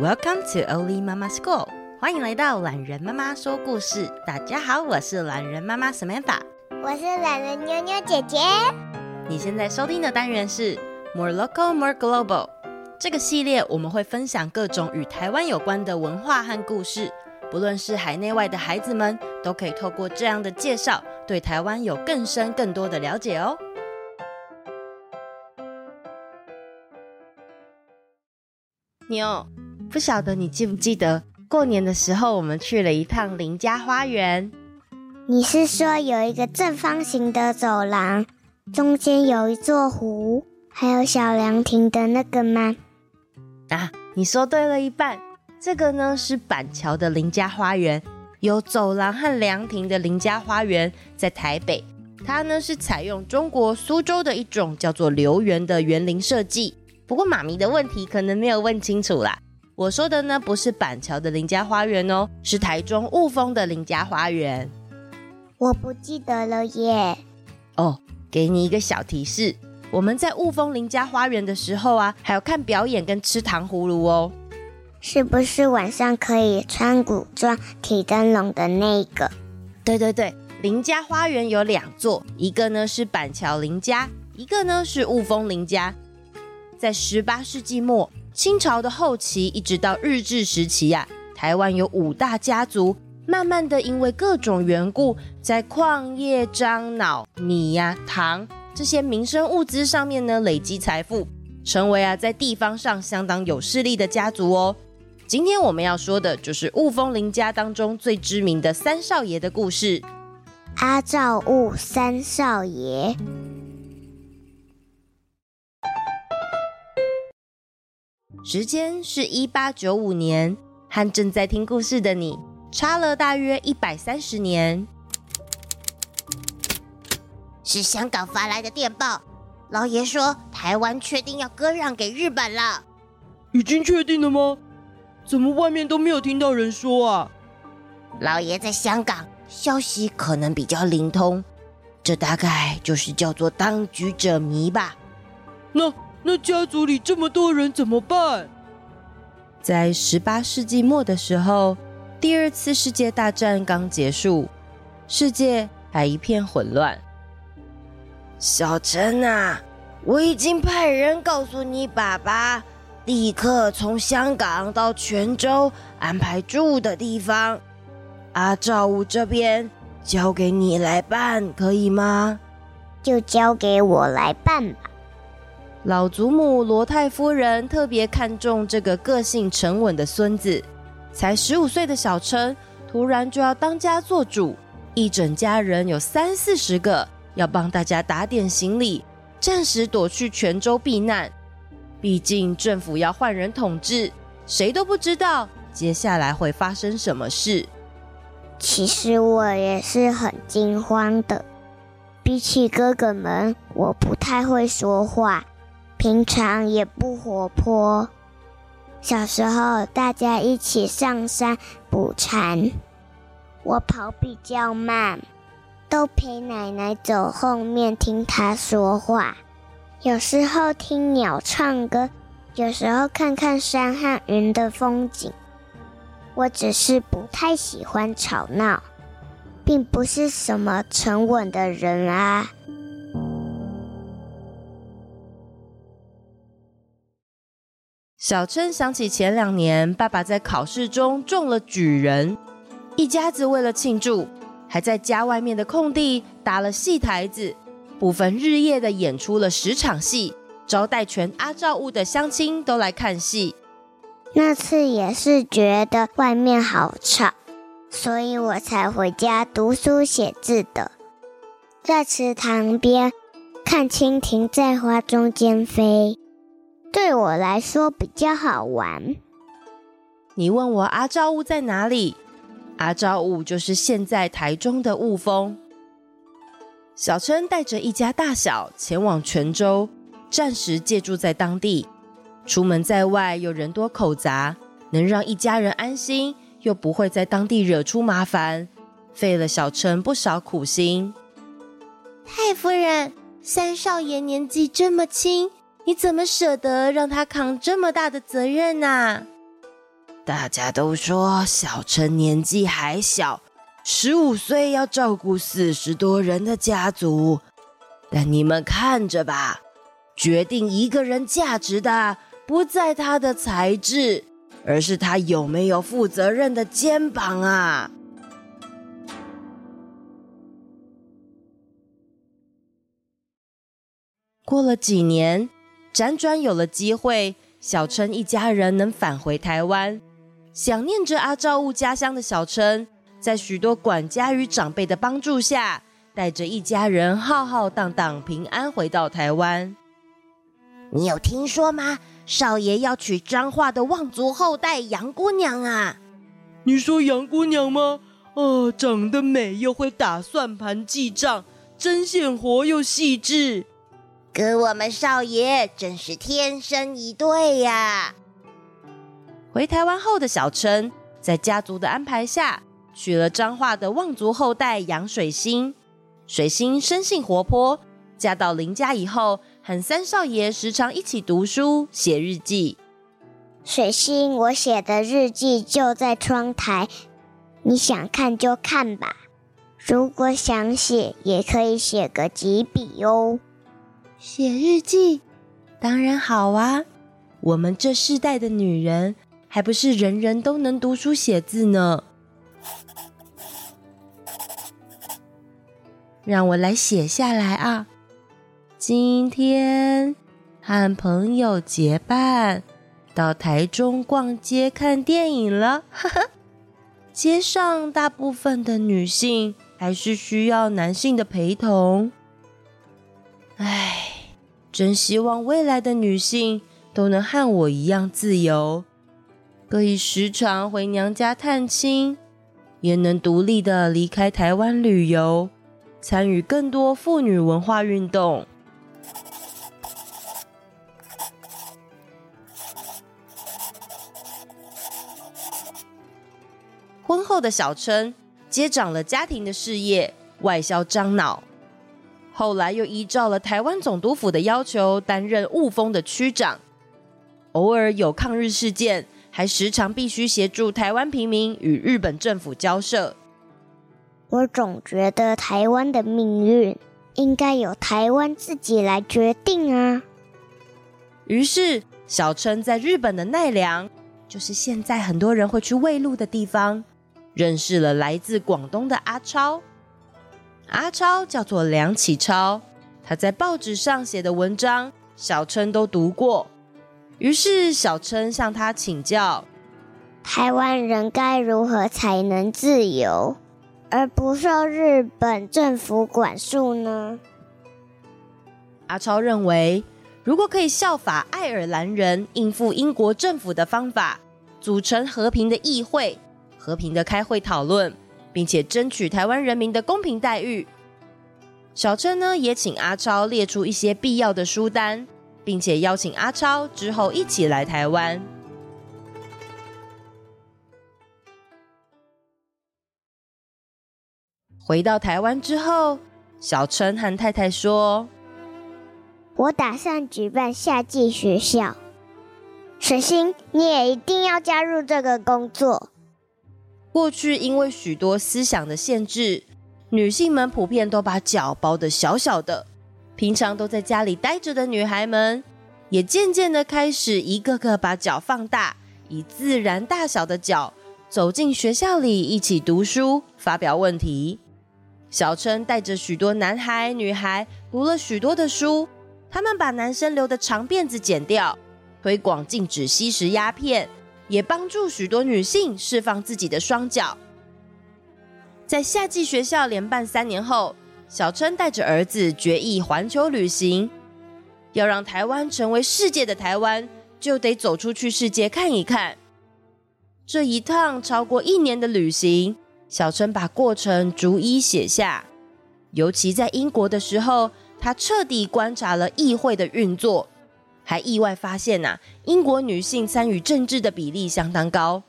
Welcome to Oli Mama School，欢迎来到懒人妈妈说故事。大家好，我是懒人妈妈 Samantha，我是懒人妞妞姐姐。你现在收听的单元是 More Local More Global。这个系列我们会分享各种与台湾有关的文化和故事，不论是海内外的孩子们，都可以透过这样的介绍，对台湾有更深更多的了解哦。妞。不晓得你记不记得过年的时候，我们去了一趟林家花园。你是说有一个正方形的走廊，中间有一座湖，还有小凉亭的那个吗？啊，你说对了一半。这个呢是板桥的林家花园，有走廊和凉亭的林家花园在台北。它呢是采用中国苏州的一种叫做留园的园林设计。不过妈咪的问题可能没有问清楚啦。我说的呢，不是板桥的林家花园哦，是台中雾峰的林家花园。我不记得了耶。哦，给你一个小提示，我们在雾峰林家花园的时候啊，还有看表演跟吃糖葫芦哦。是不是晚上可以穿古装提灯笼的那个？对对对，林家花园有两座，一个呢是板桥林家，一个呢是雾峰林家，在十八世纪末。清朝的后期一直到日治时期呀、台湾有五大家族，慢慢的因为各种缘故，在矿业、樟脑、米呀、糖这些民生物资上面呢累积财富，成为啊在地方上相当有势力的家族哦。今天我们要说的就是雾峰林家当中最知名的三少爷的故事——阿照雾三少爷。时间是一八九五年，和正在听故事的你差了大约一百三十年。是香港发来的电报，老爷说台湾确定要割让给日本了。已经确定了吗？怎么外面都没有听到人说啊？老爷在香港，消息可能比较灵通，这大概就是叫做当局者迷吧。那。那家族里这么多人怎么办？在十八世纪末的时候，第二次世界大战刚结束，世界还一片混乱。小陈啊，我已经派人告诉你爸爸，立刻从香港到泉州安排住的地方。阿赵武这边交给你来办，可以吗？就交给我来办吧。老祖母罗太夫人特别看重这个个性沉稳的孙子，才十五岁的小陈突然就要当家做主，一整家人有三四十个，要帮大家打点行李，暂时躲去泉州避难。毕竟政府要换人统治，谁都不知道接下来会发生什么事。其实我也是很惊慌的，比起哥哥们，我不太会说话。平常也不活泼。小时候大家一起上山捕蝉，我跑比较慢，都陪奶奶走后面听她说话。有时候听鸟唱歌，有时候看看山和云的风景。我只是不太喜欢吵闹，并不是什么沉稳的人啊。小春想起前两年爸爸在考试中中了举人，一家子为了庆祝，还在家外面的空地搭了戏台子，不分日夜的演出了十场戏，招待全阿照屋的乡亲都来看戏。那次也是觉得外面好吵，所以我才回家读书写字的。在池塘边看蜻蜓在花中间飞，对我来说比较好玩。你问我阿昭雾在哪里？阿昭雾就是现在台中的雾峰。小琛带着一家大小前往泉州，暂时借住在当地。出门在外又人多口杂，能让一家人安心，又不会在当地惹出麻烦，费了小琛不少苦心。太夫人，三少爷年纪这么轻，你怎么舍得让他扛这么大的责任呢？大家都说小陈年纪还小，十五岁要照顾四十多人的家族，但你们看着吧，决定一个人价值的。不在他的才智，而是他有没有负责任的肩膀啊！过了几年，辗转有了机会，小琛一家人能返回台湾。想念着阿照物家乡的小琛，在许多管家与长辈的帮助下，带着一家人浩浩荡荡平安回到台湾。你有听说吗？少爷要娶彰化的望族后代杨姑娘啊！你说杨姑娘吗？哦，长得美又会打算盘记账，针线活又细致，跟我们少爷真是天生一对呀！回台湾后的小琛，在家族的安排下，娶了彰化的望族后代杨水星。水星生性活泼，嫁到林家以后。和三少爷时常一起读书、写日记。水星，我写的日记就在窗台，你想看就看吧。如果想写，也可以写个几笔哦。写日记当然好啊，我们这世代的女人，还不是人人都能读书写字呢？让我来写下来啊。今天和朋友结伴到台中逛街看电影了，哈哈。街上大部分的女性还是需要男性的陪同。唉，真希望未来的女性都能和我一样自由，可以时常回娘家探亲，也能独立的离开台湾旅游，参与更多妇女文化运动。婚后的小琛接掌了家庭的事业，外销樟脑。后来又依照了台湾总督府的要求，担任雾峰的区长。偶尔有抗日事件，还时常必须协助台湾平民与日本政府交涉。我总觉得台湾的命运应该由台湾自己来决定啊。于是，小琛在日本的奈良，就是现在很多人会去喂鹿的地方。认识了来自广东的阿超，阿超叫做梁启超，他在报纸上写的文章，小琛都读过。于是小琛向他请教：台湾人该如何才能自由，而不受日本政府管束呢？阿超认为，如果可以效法爱尔兰人应付英国政府的方法，组成和平的议会。和平的开会讨论，并且争取台湾人民的公平待遇。小春呢，也请阿超列出一些必要的书单，并且邀请阿超之后一起来台湾。回到台湾之后，小春和太太说：“我打算举办夏季学校，水星，你也一定要加入这个工作。”过去因为许多思想的限制，女性们普遍都把脚包得小小的。平常都在家里待着的女孩们，也渐渐的开始一个个把脚放大，以自然大小的脚走进学校里一起读书、发表问题。小琛带着许多男孩女孩读了许多的书，他们把男生留的长辫子剪掉，推广禁止吸食鸦片，也帮助许多女性释放自己的双脚。在夏季学校连办三年后，小春带着儿子决意环球旅行。要让台湾成为世界的台湾，就得走出去世界看一看。这一趟超过一年的旅行，小春把过程逐一写下。尤其在英国的时候，他彻底观察了议会的运作，还意外发现呐、啊，英国女性参与政治的比例相当高。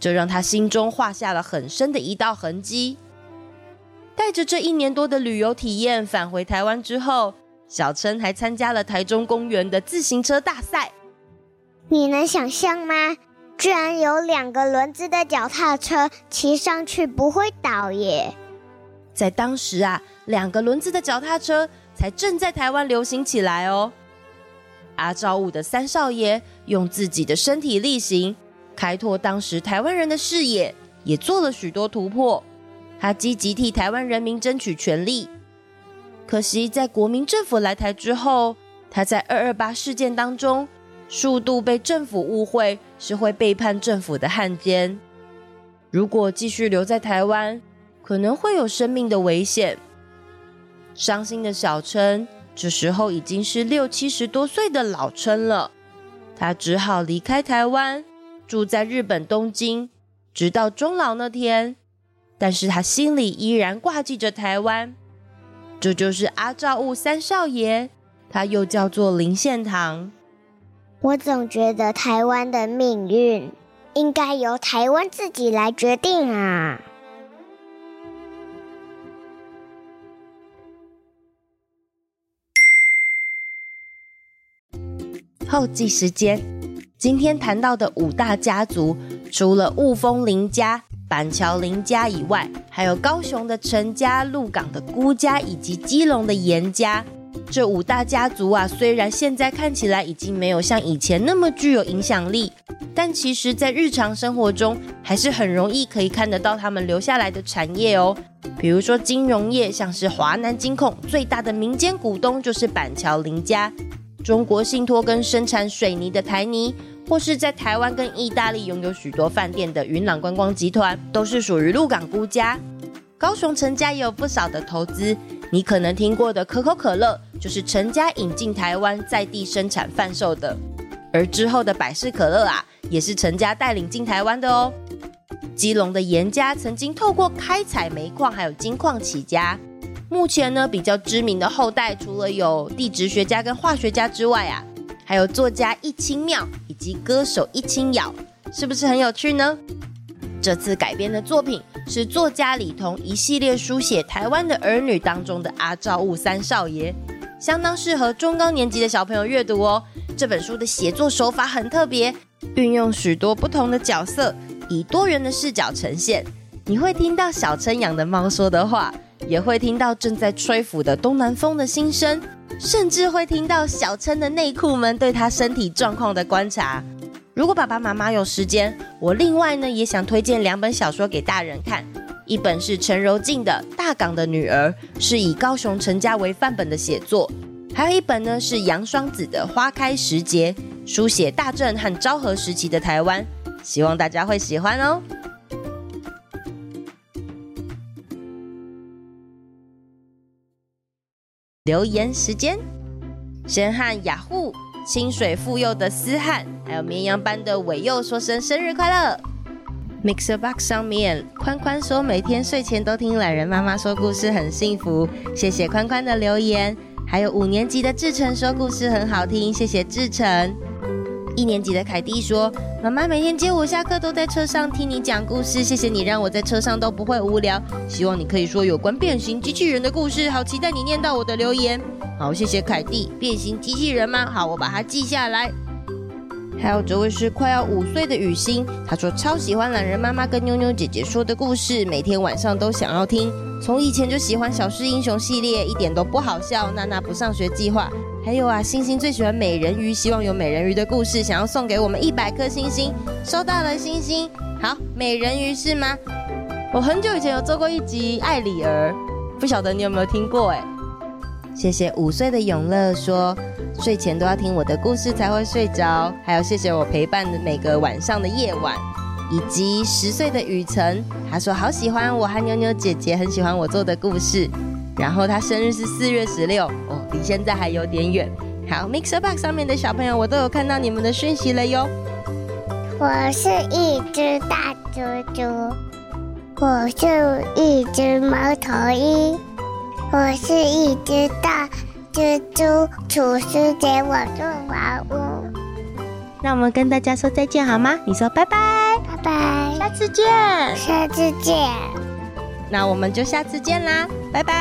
这让他心中画下了很深的一道痕迹。带着这一年多的旅游体验返回台湾之后，小琛还参加了台中公园的自行车大赛。你能想象吗？居然有两个轮子的脚踏车，骑上去不会倒耶！在当时啊，两个轮子的脚踏车才正在台湾流行起来哦。阿照务的三少爷用自己的身体力行，开拓当时台湾人的视野，也做了许多突破。他积极替台湾人民争取权利。可惜，在国民政府来台之后，他在二二八事件当中，数度被政府误会是会背叛政府的汉奸。如果继续留在台湾，可能会有生命的危险。伤心的小琛，这时候已经是六七十多岁的老琛了，他只好离开台湾，住在日本东京，直到终老那天。但是他心里依然挂记着台湾。这就是阿照务三少爷，他又叫做林献堂。我总觉得台湾的命运应该由台湾自己来决定啊！后记时间，今天谈到的五大家族，除了雾峰林家。板桥林家以外，还有高雄的陈家、鹿港的辜家以及基隆的严家。这五大家族啊，虽然现在看起来已经没有像以前那么具有影响力，但其实，在日常生活中，还是很容易可以看得到他们留下来的产业哦。比如说金融业，像是华南金控最大的民间股东就是板桥林家，中国信托跟生产水泥的台泥。或是在台湾跟意大利拥有许多饭店的云朗观光集团，都是属于鹿港辜家。高雄陈家也有不少的投资，你可能听过的可口可乐，就是陈家引进台湾在地生产贩售的。而之后的百事可乐啊，也是陈家带领进台湾的哦。基隆的严家曾经透过开采煤矿还有金矿起家，目前呢比较知名的后代，除了有地质学家跟化学家之外啊。还有作家易清妙以及歌手易清瑶，是不是很有趣呢？这次改编的作品是作家李彤一系列书写台湾的儿女当中的阿照务三少爷，相当适合中高年级的小朋友阅读哦。这本书的写作手法很特别，运用许多不同的角色，以多元的视角呈现。你会听到小琛养的猫说的话，也会听到正在吹拂的东南风的心声。甚至会听到小琛的内裤们对他身体状况的观察。如果爸爸妈妈有时间，我另外呢也想推荐两本小说给大人看。一本是陈柔静的《大港的女儿》，是以高雄陈家为范本的写作；还有一本呢是杨双子的《花开时节》，书写大正和昭和时期的台湾。希望大家会喜欢哦。留言时间，先和雅虎清水妇幼的思翰，还有绵羊班的伟佑说声生日快乐。Mixer Box 上面，宽宽说每天睡前都听懒人妈妈说故事很幸福，谢谢宽宽的留言。还有五年级的志成说故事很好听，谢谢志成。一年级的凯蒂说：“妈妈每天接我下课都在车上听你讲故事，谢谢你让我在车上都不会无聊。希望你可以说有关变形机器人的故事，好期待你念到我的留言。好，谢谢凯蒂。变形机器人吗？好，我把它记下来。还有这位是快要五岁的雨欣，她说超喜欢懒人妈妈跟妞妞姐姐说的故事，每天晚上都想要听。从以前就喜欢小狮英雄系列，一点都不好笑。娜娜不上学计划。”还有啊，星星最喜欢美人鱼，希望有美人鱼的故事，想要送给我们一百颗星星。收到了，星星。好，美人鱼是吗？我很久以前有做过一集爱里儿，不晓得你有没有听过？哎，谢谢五岁的永乐说，睡前都要听我的故事才会睡着。还有谢谢我陪伴的每个晚上的夜晚。以及十岁的雨辰，他说好喜欢我和妞妞姐姐，很喜欢我做的故事。然后他生日是四月十六，哦，离现在还有点远。好，MixerBox 上面的小朋友，我都有看到你们的讯息了哟。我是一只大猪猪，我是一只猫头鹰，我是一只大蜘蛛，厨师给我做房屋。那我们跟大家说再见好吗？你说拜拜，拜拜，下次见，下次见。那我们就下次见啦，拜拜。